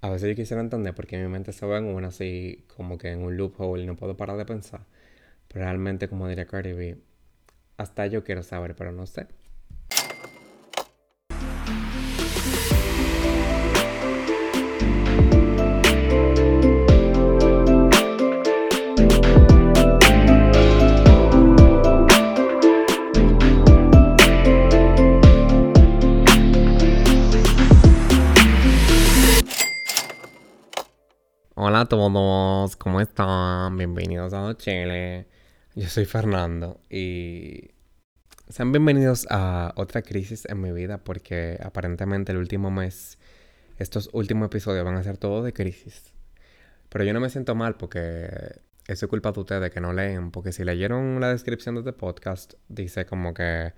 A veces yo quisiera entender porque mi mente se ve en una así como que en un loophole y no puedo parar de pensar. Pero realmente, como diría Cardi B, hasta yo quiero saber, pero no sé. Hola a todos, ¿cómo están? Bienvenidos a Chile. Yo soy Fernando y sean bienvenidos a otra crisis en mi vida porque aparentemente el último mes, estos últimos episodios van a ser todos de crisis. Pero yo no me siento mal porque eso es culpa de ustedes que no leen, porque si leyeron la descripción de este podcast, dice como que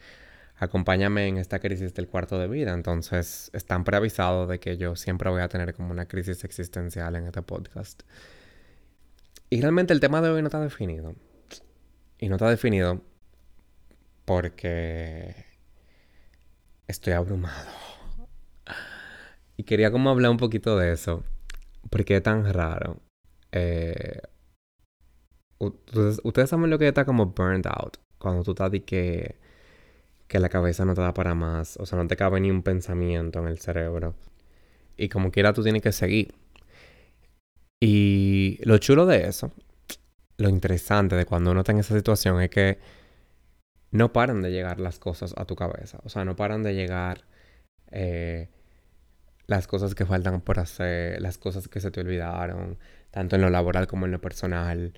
acompáñame en esta crisis del cuarto de vida. Entonces, están preavisados de que yo siempre voy a tener como una crisis existencial en este podcast. Y realmente el tema de hoy no está definido. Y no está definido porque estoy abrumado. Y quería como hablar un poquito de eso. Porque es tan raro. Eh, ustedes, ustedes saben lo que está como burned out. Cuando tú estás de que que la cabeza no te da para más, o sea, no te cabe ni un pensamiento en el cerebro. Y como quiera tú tienes que seguir. Y lo chulo de eso, lo interesante de cuando uno está en esa situación es que no paran de llegar las cosas a tu cabeza. O sea, no paran de llegar eh, las cosas que faltan por hacer, las cosas que se te olvidaron, tanto en lo laboral como en lo personal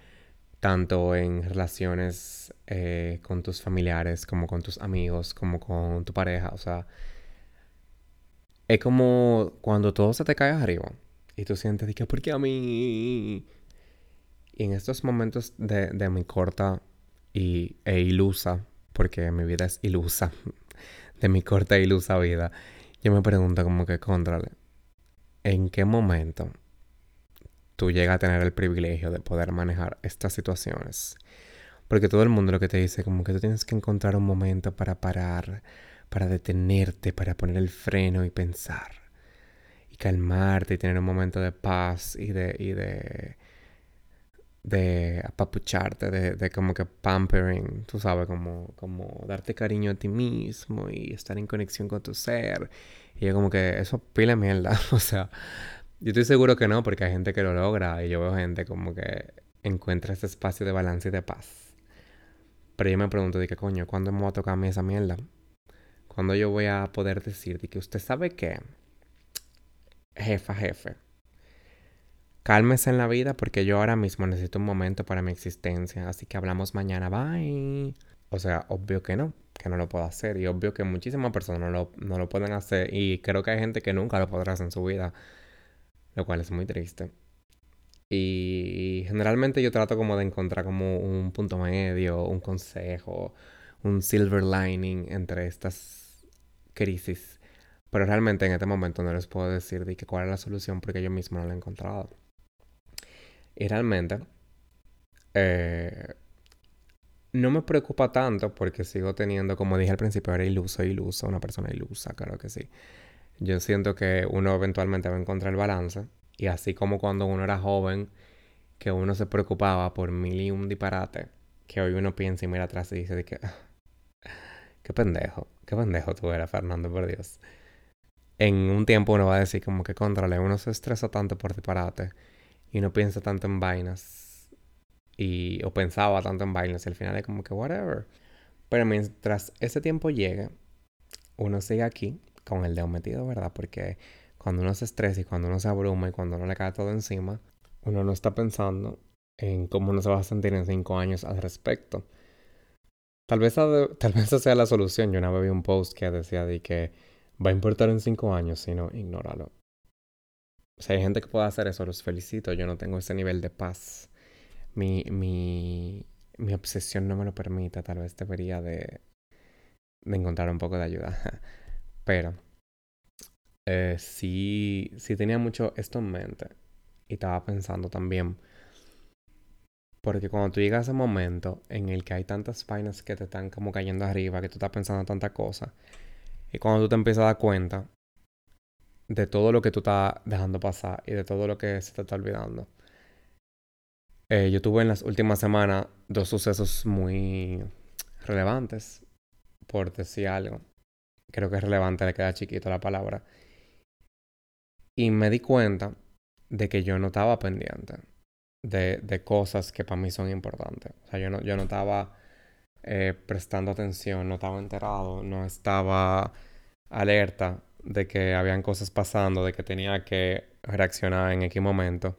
tanto en relaciones eh, con tus familiares, como con tus amigos, como con tu pareja. O sea, es como cuando todo se te cae arriba y tú sientes que, ¿por qué a mí? Y en estos momentos de, de mi corta y, e ilusa, porque mi vida es ilusa, de mi corta e ilusa vida, yo me pregunto como que, contrale, ¿en qué momento tú llegas a tener el privilegio de poder manejar estas situaciones. Porque todo el mundo lo que te dice, como que tú tienes que encontrar un momento para parar, para detenerte, para poner el freno y pensar. Y calmarte y tener un momento de paz y de, y de, de apapucharte, de, de como que pampering, tú sabes, como, como darte cariño a ti mismo y estar en conexión con tu ser. Y yo como que eso pila mierda, o sea, yo estoy seguro que no, porque hay gente que lo logra y yo veo gente como que encuentra ese espacio de balance y de paz. Pero yo me pregunto, ¿de qué coño? ¿Cuándo me va a tocar a mí esa mierda? ¿Cuándo yo voy a poder decir de que usted sabe qué? Jefa, jefe. Cálmese en la vida porque yo ahora mismo necesito un momento para mi existencia. Así que hablamos mañana. Bye. O sea, obvio que no, que no lo puedo hacer. Y obvio que muchísimas personas no lo, no lo pueden hacer. Y creo que hay gente que nunca lo podrá hacer en su vida lo cual es muy triste. Y generalmente yo trato como de encontrar como un punto medio, un consejo, un silver lining entre estas crisis. Pero realmente en este momento no les puedo decir de que cuál es la solución porque yo mismo no la he encontrado. Y realmente eh, no me preocupa tanto porque sigo teniendo, como dije al principio, era iluso, iluso, una persona ilusa, claro que sí yo siento que uno eventualmente va a encontrar el balance. Y así como cuando uno era joven, que uno se preocupaba por mil y un disparate, que hoy uno piensa y mira atrás y dice que... qué pendejo, qué pendejo tú eras, Fernando, por Dios. En un tiempo uno va a decir como que contrale, uno se estresa tanto por disparate y no piensa tanto en vainas y o pensaba tanto en vainas y al final es como que whatever. Pero mientras ese tiempo llegue, uno sigue aquí con el dedo metido, ¿verdad? Porque cuando uno se estresa y cuando uno se abruma y cuando uno le cae todo encima, uno no está pensando en cómo uno se va a sentir en cinco años al respecto. Tal vez, tal vez esa sea la solución. Yo una vez vi un post que decía de que va a importar en cinco años, si no, ignóralo. Si hay gente que puede hacer eso, los felicito. Yo no tengo ese nivel de paz. Mi, mi, mi obsesión no me lo permite. Tal vez debería de, de encontrar un poco de ayuda. Pero eh, sí, sí tenía mucho esto en mente. Y estaba pensando también. Porque cuando tú llegas a ese momento en el que hay tantas vainas que te están como cayendo arriba, que tú estás pensando tanta cosa, y cuando tú te empiezas a dar cuenta de todo lo que tú estás dejando pasar y de todo lo que se te está olvidando. Eh, yo tuve en las últimas semanas dos sucesos muy relevantes, por decir algo. Creo que es relevante, le queda chiquito la palabra. Y me di cuenta de que yo no estaba pendiente de, de cosas que para mí son importantes. O sea, yo no, yo no estaba eh, prestando atención, no estaba enterado, no estaba alerta de que habían cosas pasando, de que tenía que reaccionar en X momento.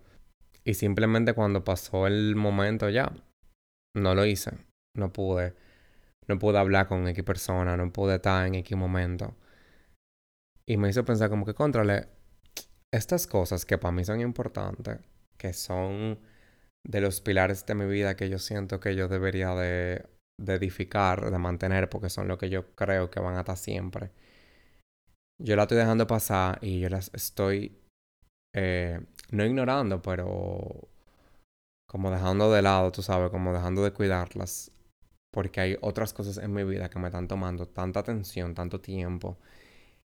Y simplemente cuando pasó el momento ya, no lo hice. No pude. No pude hablar con X persona, no pude estar en X momento. Y me hizo pensar como que, contrale, estas cosas que para mí son importantes, que son de los pilares de mi vida que yo siento que yo debería de, edificar, de mantener, porque son lo que yo creo que van a estar siempre yo la estoy dejando pasar y yo las estoy eh, no ignorando, pero como dejando de lado, tú sabes, como dejando de cuidarlas, porque hay otras cosas en mi vida que me están tomando tanta atención, tanto tiempo,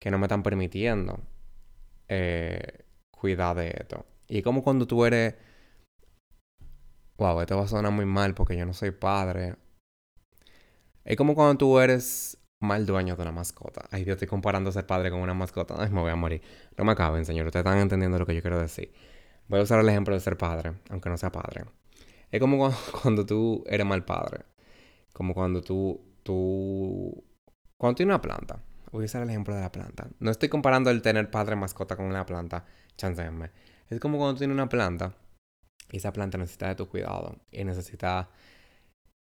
que no me están permitiendo eh, cuidar de esto. Y como cuando tú eres... Wow, esto va a sonar muy mal porque yo no soy padre. Es como cuando tú eres mal dueño de una mascota. Ay, Dios, estoy comparando a ser padre con una mascota. Ay, me voy a morir. No me acaben, señor. Ustedes están entendiendo lo que yo quiero decir. Voy a usar el ejemplo de ser padre, aunque no sea padre. Es como cuando, tú eres mal padre. Como cuando tú, tú... Cuando tienes una planta. Voy a usar el ejemplo de la planta. No estoy comparando el tener padre mascota con una planta. Chanceenme. Es como cuando tienes una planta y esa planta necesita de tu cuidado y necesita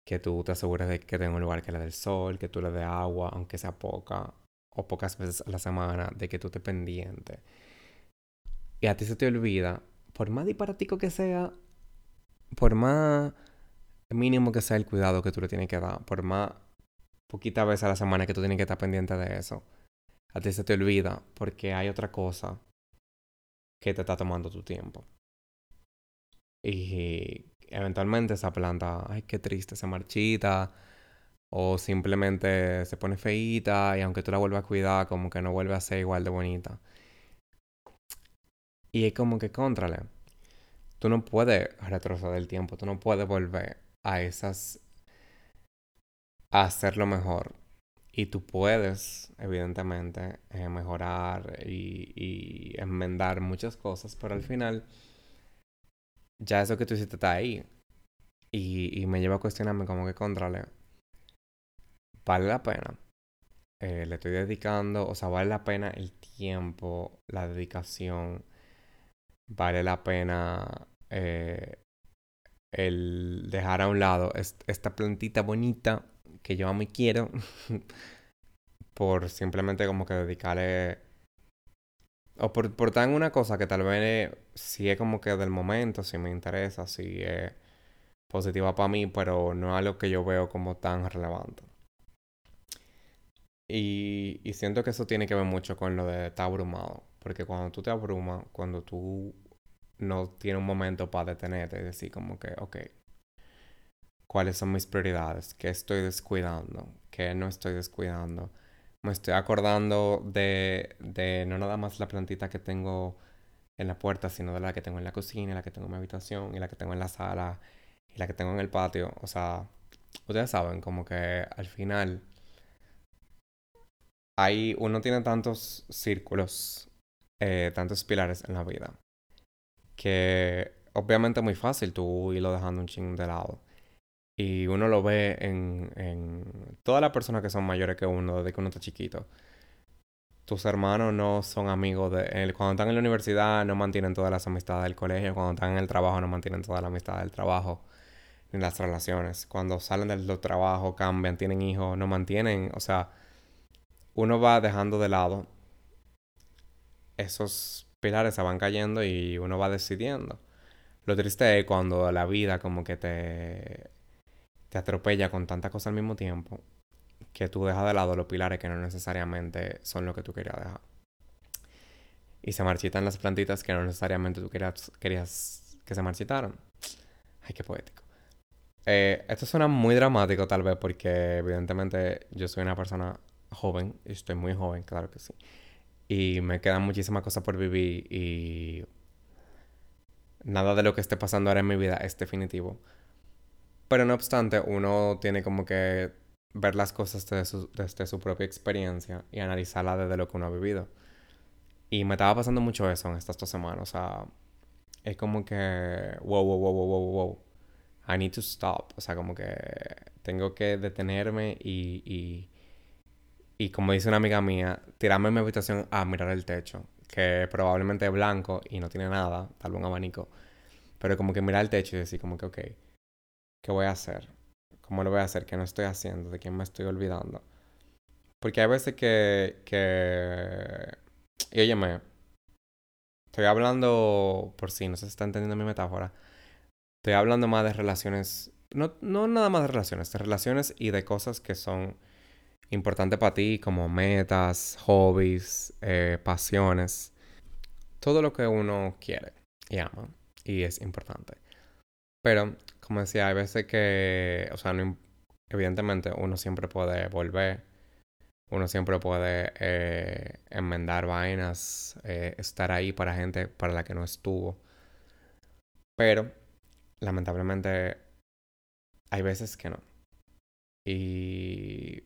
que tú te asegures de que tenga un lugar que le dé el sol, que tú le dé agua, aunque sea poca, o pocas veces a la semana, de que tú estés pendiente. Y a ti se te olvida, por más disparatico que sea, por más mínimo que sea el cuidado que tú le tienes que dar, por más poquitas veces a la semana que tú tienes que estar pendiente de eso, a ti se te olvida porque hay otra cosa que te está tomando tu tiempo. Y eventualmente esa planta, ay, qué triste, se marchita o simplemente se pone feíta y aunque tú la vuelvas a cuidar, como que no vuelve a ser igual de bonita. Y es como que contrale. Tú no puedes retroceder el tiempo, tú no puedes volver a esas a hacerlo mejor. Y tú puedes, evidentemente, eh, mejorar y, y enmendar muchas cosas, pero al final ya eso que tú hiciste está ahí. Y, y me lleva a cuestionarme como que contrale. ¿Vale la pena? Eh, le estoy dedicando, o sea, vale la pena el tiempo, la dedicación, vale la pena eh, el dejar a un lado esta plantita bonita que yo amo y quiero por simplemente como que dedicarle o por, por en una cosa que tal vez sí es como que del momento, si me interesa, si es positiva para mí, pero no es algo que yo veo como tan relevante. Y, y siento que eso tiene que ver mucho con lo de estar abrumado. Porque cuando tú te abrumas, cuando tú no tienes un momento para detenerte y decir como que, ok, ¿cuáles son mis prioridades? ¿Qué estoy descuidando? ¿Qué no estoy descuidando? me estoy acordando de, de no nada más la plantita que tengo en la puerta, sino de la que tengo en la cocina, la que tengo en mi habitación, y la que tengo en la sala, y la que tengo en el patio. O sea, ustedes saben, como que al final hay, uno tiene tantos círculos, eh, tantos pilares en la vida, que obviamente es muy fácil tú irlo dejando un ching de lado. Y uno lo ve en, en todas las personas que son mayores que uno desde que uno está chiquito. Tus hermanos no son amigos de... Cuando están en la universidad no mantienen todas las amistades del colegio. Cuando están en el trabajo no mantienen todas las amistades del trabajo. Ni las relaciones. Cuando salen del trabajo, cambian, tienen hijos, no mantienen... O sea, uno va dejando de lado esos pilares se van cayendo y uno va decidiendo. Lo triste es cuando la vida como que te te atropella con tanta cosa al mismo tiempo que tú dejas de lado los pilares que no necesariamente son lo que tú querías dejar. Y se marchitan las plantitas que no necesariamente tú querías, querías que se marchitaran. Ay, qué poético. Eh, esto suena muy dramático tal vez porque evidentemente yo soy una persona joven y estoy muy joven, claro que sí. Y me quedan muchísimas cosas por vivir y nada de lo que esté pasando ahora en mi vida es definitivo. Pero no obstante, uno tiene como que ver las cosas desde su, desde su propia experiencia y analizarla desde lo que uno ha vivido. Y me estaba pasando mucho eso en estas dos semanas. O sea, es como que, wow, wow, wow, wow, wow, wow. I need to stop. O sea, como que tengo que detenerme y, y, y como dice una amiga mía, tirarme en mi habitación a mirar el techo, que probablemente es blanco y no tiene nada, tal vez un abanico. Pero como que mirar el techo y decir como que, ok, ¿qué voy a hacer? ¿Cómo lo voy a hacer? ¿Qué no estoy haciendo? ¿De quién me estoy olvidando? Porque hay veces que, que y óyeme, estoy hablando, por si no se está entendiendo mi metáfora, estoy hablando más de relaciones, no, no nada más de relaciones, de relaciones y de cosas que son importantes para ti, como metas, hobbies, eh, pasiones, todo lo que uno quiere y ama y es importante. Pero, como decía, hay veces que, o sea, evidentemente uno siempre puede volver uno siempre puede eh, enmendar vainas, eh, estar ahí para gente para la que no estuvo. Pero, lamentablemente, hay veces que no. Y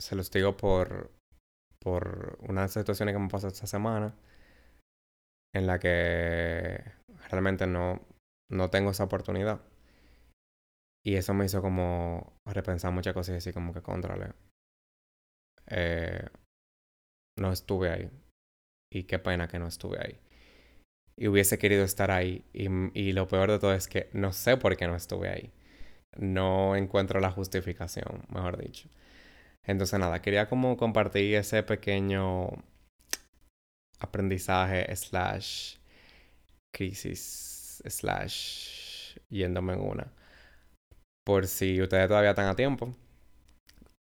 se los digo por, por una situación que me pasó esta semana en la que realmente no, no tengo esa oportunidad. Y eso me hizo como repensar muchas cosas y decir como que contrale eh, no estuve ahí. Y qué pena que no estuve ahí. Y hubiese querido estar ahí. Y, y lo peor de todo es que no sé por qué no estuve ahí. No encuentro la justificación, mejor dicho. Entonces nada, quería como compartir ese pequeño aprendizaje slash crisis slash yéndome en una. Por si ustedes todavía están a tiempo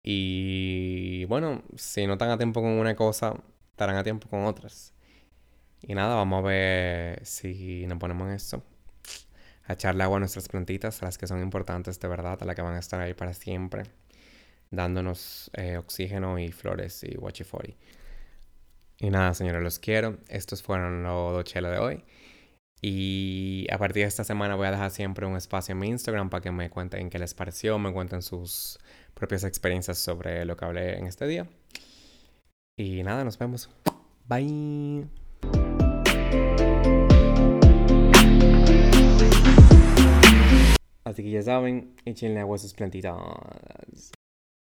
y bueno, si no están a tiempo con una cosa, estarán a tiempo con otras. Y nada, vamos a ver si nos ponemos en esto. A echarle agua a nuestras plantitas, las que son importantes de verdad, a las que van a estar ahí para siempre, dándonos eh, oxígeno y flores y guachifori. Y nada, señores, los quiero. Estos fueron los dos chelos de hoy. Y a partir de esta semana voy a dejar siempre un espacio en mi Instagram para que me cuenten qué les pareció, me cuenten sus propias experiencias sobre lo que hablé en este día. Y nada, nos vemos. Bye. Así que ya saben, echenle agua a sus plantitas.